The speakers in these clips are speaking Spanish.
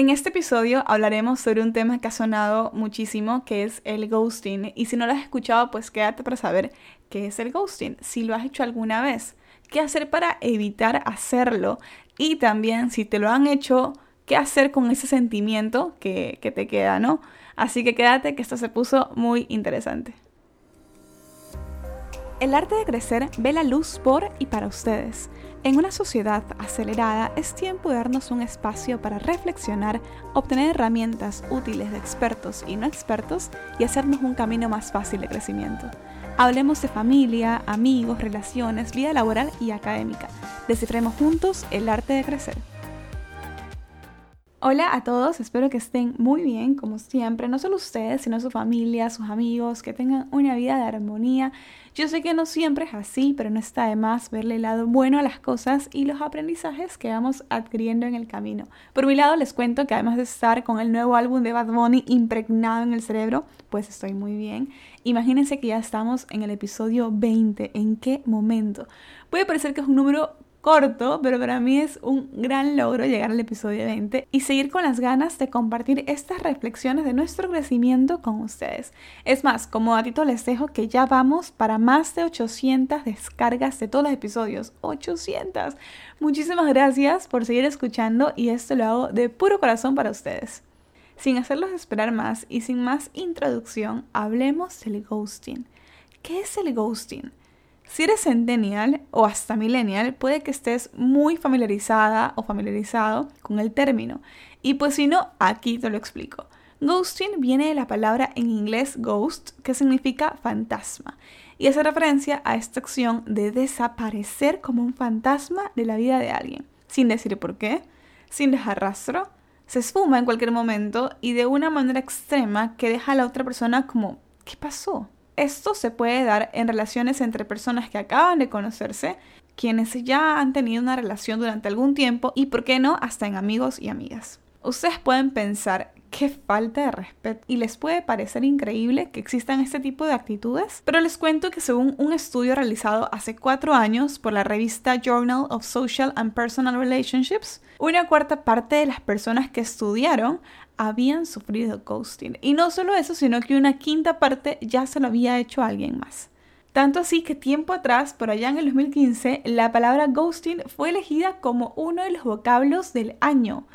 En este episodio hablaremos sobre un tema que ha sonado muchísimo, que es el ghosting. Y si no lo has escuchado, pues quédate para saber qué es el ghosting, si lo has hecho alguna vez, qué hacer para evitar hacerlo y también si te lo han hecho, qué hacer con ese sentimiento que, que te queda, ¿no? Así que quédate que esto se puso muy interesante. El arte de crecer ve la luz por y para ustedes. En una sociedad acelerada es tiempo de darnos un espacio para reflexionar, obtener herramientas útiles de expertos y no expertos y hacernos un camino más fácil de crecimiento. Hablemos de familia, amigos, relaciones, vida laboral y académica. Descifremos juntos el arte de crecer. Hola a todos, espero que estén muy bien, como siempre, no solo ustedes, sino su familia, sus amigos, que tengan una vida de armonía. Yo sé que no siempre es así, pero no está de más verle el lado bueno a las cosas y los aprendizajes que vamos adquiriendo en el camino. Por mi lado, les cuento que además de estar con el nuevo álbum de Bad Bunny impregnado en el cerebro, pues estoy muy bien. Imagínense que ya estamos en el episodio 20. ¿En qué momento? Puede parecer que es un número corto, pero para mí es un gran logro llegar al episodio 20 y seguir con las ganas de compartir estas reflexiones de nuestro crecimiento con ustedes. Es más, como datito les dejo que ya vamos para más de 800 descargas de todos los episodios. 800. Muchísimas gracias por seguir escuchando y esto lo hago de puro corazón para ustedes. Sin hacerlos esperar más y sin más introducción, hablemos del ghosting. ¿Qué es el ghosting? Si eres centennial o hasta millennial, puede que estés muy familiarizada o familiarizado con el término. Y pues si no, aquí te lo explico. Ghosting viene de la palabra en inglés ghost, que significa fantasma, y hace referencia a esta acción de desaparecer como un fantasma de la vida de alguien, sin decir por qué, sin dejar rastro, se esfuma en cualquier momento y de una manera extrema que deja a la otra persona como, ¿qué pasó? Esto se puede dar en relaciones entre personas que acaban de conocerse, quienes ya han tenido una relación durante algún tiempo y, por qué no, hasta en amigos y amigas. Ustedes pueden pensar qué falta de respeto y les puede parecer increíble que existan este tipo de actitudes, pero les cuento que según un estudio realizado hace cuatro años por la revista Journal of Social and Personal Relationships, una cuarta parte de las personas que estudiaron habían sufrido ghosting. Y no solo eso, sino que una quinta parte ya se lo había hecho a alguien más. Tanto así que tiempo atrás, por allá en el 2015, la palabra ghosting fue elegida como uno de los vocablos del año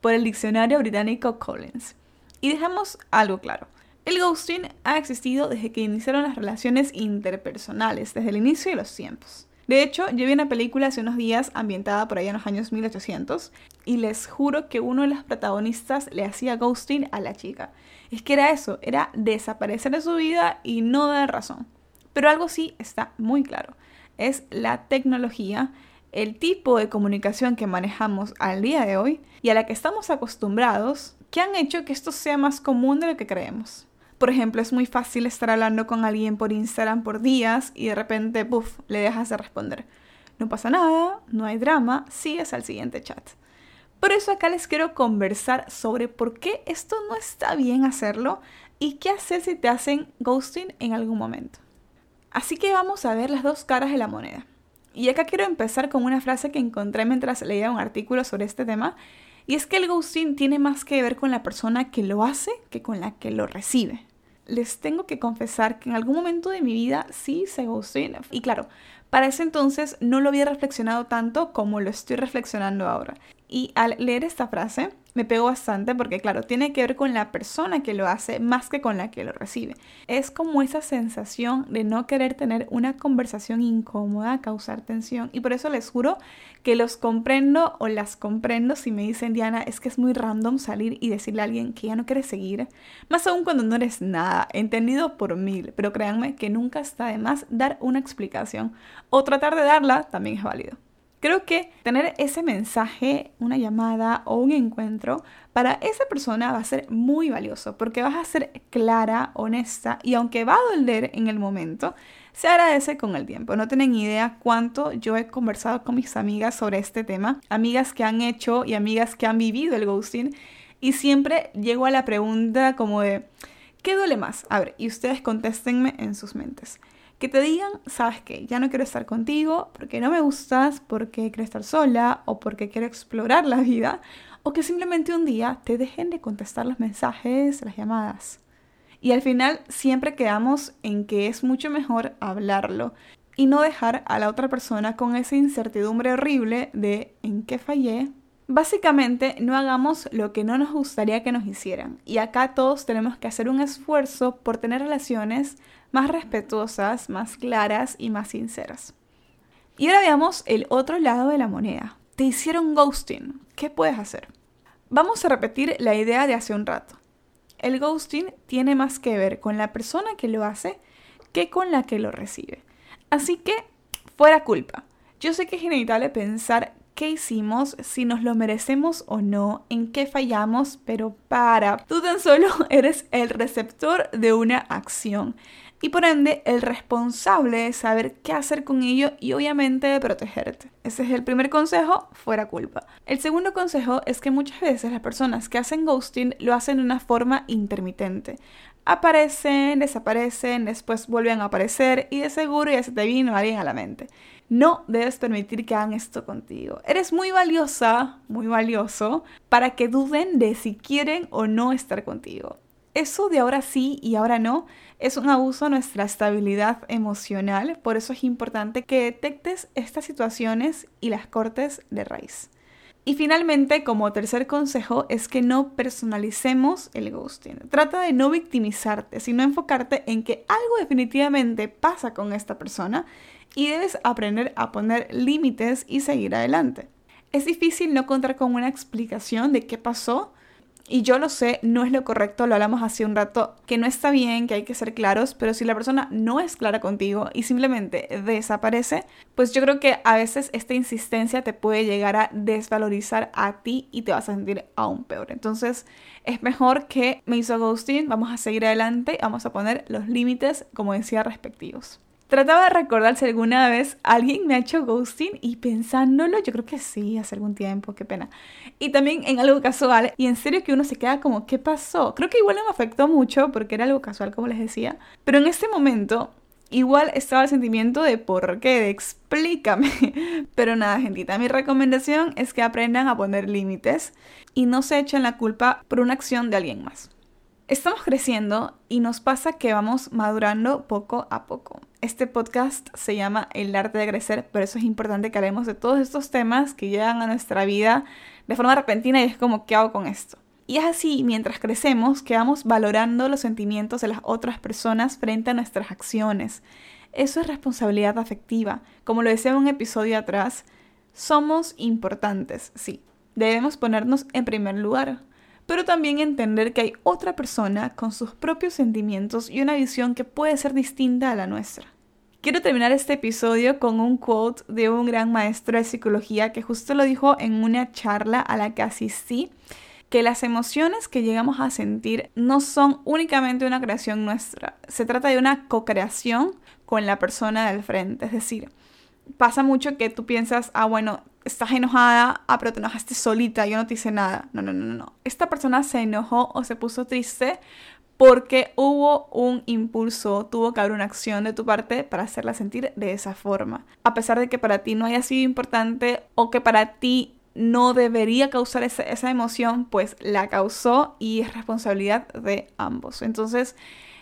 por el diccionario británico Collins. Y dejamos algo claro. El ghosting ha existido desde que iniciaron las relaciones interpersonales, desde el inicio de los tiempos. De hecho, yo vi una película hace unos días ambientada por allá en los años 1800 y les juro que uno de los protagonistas le hacía ghosting a la chica. Es que era eso, era desaparecer de su vida y no dar razón. Pero algo sí está muy claro, es la tecnología, el tipo de comunicación que manejamos al día de hoy y a la que estamos acostumbrados que han hecho que esto sea más común de lo que creemos. Por ejemplo, es muy fácil estar hablando con alguien por Instagram por días y de repente, puff, le dejas de responder. No pasa nada, no hay drama, sigues al siguiente chat. Por eso acá les quiero conversar sobre por qué esto no está bien hacerlo y qué hacer si te hacen ghosting en algún momento. Así que vamos a ver las dos caras de la moneda. Y acá quiero empezar con una frase que encontré mientras leía un artículo sobre este tema, y es que el ghosting tiene más que ver con la persona que lo hace que con la que lo recibe les tengo que confesar que en algún momento de mi vida sí se ghosting. Y claro, para ese entonces no lo había reflexionado tanto como lo estoy reflexionando ahora. Y al leer esta frase, me pegó bastante porque, claro, tiene que ver con la persona que lo hace más que con la que lo recibe. Es como esa sensación de no querer tener una conversación incómoda, causar tensión. Y por eso les juro que los comprendo o las comprendo si me dicen, Diana, es que es muy random salir y decirle a alguien que ya no quiere seguir. Más aún cuando no eres nada, entendido por mil. Pero créanme que nunca está de más dar una explicación o tratar de darla también es válido. Creo que tener ese mensaje, una llamada o un encuentro, para esa persona va a ser muy valioso porque vas a ser clara, honesta y aunque va a doler en el momento, se agradece con el tiempo. No tienen idea cuánto yo he conversado con mis amigas sobre este tema, amigas que han hecho y amigas que han vivido el ghosting y siempre llego a la pregunta como de, ¿qué duele más? A ver, y ustedes contéstenme en sus mentes que te digan, sabes que ya no quiero estar contigo porque no me gustas, porque quiero estar sola o porque quiero explorar la vida, o que simplemente un día te dejen de contestar los mensajes, las llamadas. Y al final siempre quedamos en que es mucho mejor hablarlo y no dejar a la otra persona con esa incertidumbre horrible de en qué fallé. Básicamente, no hagamos lo que no nos gustaría que nos hicieran. Y acá todos tenemos que hacer un esfuerzo por tener relaciones más respetuosas, más claras y más sinceras. Y ahora veamos el otro lado de la moneda. Te hicieron ghosting. ¿Qué puedes hacer? Vamos a repetir la idea de hace un rato. El ghosting tiene más que ver con la persona que lo hace que con la que lo recibe. Así que, fuera culpa. Yo sé que es inevitable pensar qué hicimos, si nos lo merecemos o no, en qué fallamos, pero para, tú tan solo eres el receptor de una acción y por ende el responsable de saber qué hacer con ello y obviamente de protegerte. Ese es el primer consejo, fuera culpa. El segundo consejo es que muchas veces las personas que hacen ghosting lo hacen de una forma intermitente aparecen, desaparecen, después vuelven a aparecer y de seguro ya se te vino alguien a la mente. No debes permitir que hagan esto contigo. Eres muy valiosa, muy valioso, para que duden de si quieren o no estar contigo. Eso de ahora sí y ahora no es un abuso a nuestra estabilidad emocional, por eso es importante que detectes estas situaciones y las cortes de raíz. Y finalmente, como tercer consejo, es que no personalicemos el ghosting. Trata de no victimizarte, sino enfocarte en que algo definitivamente pasa con esta persona y debes aprender a poner límites y seguir adelante. Es difícil no contar con una explicación de qué pasó, y yo lo sé, no es lo correcto, lo hablamos hace un rato, que no está bien, que hay que ser claros, pero si la persona no es clara contigo y simplemente desaparece, pues yo creo que a veces esta insistencia te puede llegar a desvalorizar a ti y te vas a sentir aún peor. Entonces es mejor que me hizo ghosting, vamos a seguir adelante, vamos a poner los límites, como decía, respectivos. Trataba de recordar si alguna vez alguien me ha hecho ghosting y pensándolo, yo creo que sí, hace algún tiempo, qué pena. Y también en algo casual, y en serio que uno se queda como, ¿qué pasó? Creo que igual no me afectó mucho porque era algo casual, como les decía. Pero en este momento, igual estaba el sentimiento de por qué, de explícame. Pero nada, gentita, mi recomendación es que aprendan a poner límites y no se echen la culpa por una acción de alguien más. Estamos creciendo y nos pasa que vamos madurando poco a poco. Este podcast se llama El arte de crecer, pero eso es importante que hablemos de todos estos temas que llegan a nuestra vida de forma repentina y es como, ¿qué hago con esto? Y es así, mientras crecemos, que vamos valorando los sentimientos de las otras personas frente a nuestras acciones. Eso es responsabilidad afectiva. Como lo decía en un episodio atrás, somos importantes, sí. Debemos ponernos en primer lugar pero también entender que hay otra persona con sus propios sentimientos y una visión que puede ser distinta a la nuestra. Quiero terminar este episodio con un quote de un gran maestro de psicología que justo lo dijo en una charla a la que asistí, que las emociones que llegamos a sentir no son únicamente una creación nuestra, se trata de una co-creación con la persona del frente, es decir, pasa mucho que tú piensas, ah, bueno, estás enojada, ah, pero te enojaste solita, yo no te hice nada. No, no, no, no. Esta persona se enojó o se puso triste porque hubo un impulso, tuvo que haber una acción de tu parte para hacerla sentir de esa forma. A pesar de que para ti no haya sido importante o que para ti no debería causar esa, esa emoción, pues la causó y es responsabilidad de ambos. Entonces,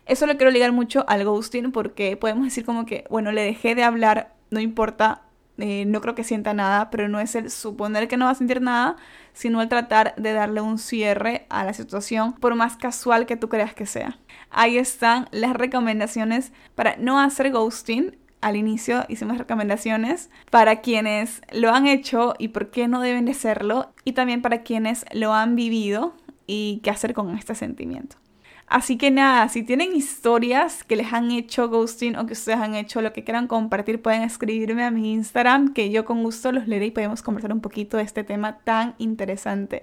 eso lo quiero ligar mucho al ghosting porque podemos decir como que, bueno, le dejé de hablar, no importa, eh, no creo que sienta nada, pero no es el suponer que no va a sentir nada, sino el tratar de darle un cierre a la situación, por más casual que tú creas que sea. Ahí están las recomendaciones para no hacer ghosting. Al inicio hicimos recomendaciones para quienes lo han hecho y por qué no deben de hacerlo, y también para quienes lo han vivido y qué hacer con este sentimiento. Así que nada, si tienen historias que les han hecho ghosting o que ustedes han hecho lo que quieran compartir, pueden escribirme a mi Instagram, que yo con gusto los leeré y podemos conversar un poquito de este tema tan interesante.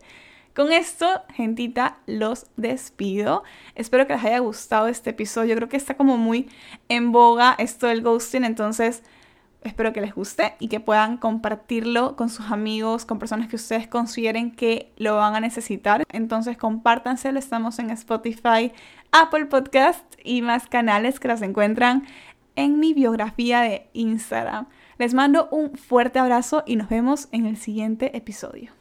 Con esto, gentita, los despido. Espero que les haya gustado este episodio. Creo que está como muy en boga esto del ghosting, entonces Espero que les guste y que puedan compartirlo con sus amigos, con personas que ustedes consideren que lo van a necesitar. Entonces compártanselo, estamos en Spotify, Apple Podcast y más canales que las encuentran en mi biografía de Instagram. Les mando un fuerte abrazo y nos vemos en el siguiente episodio.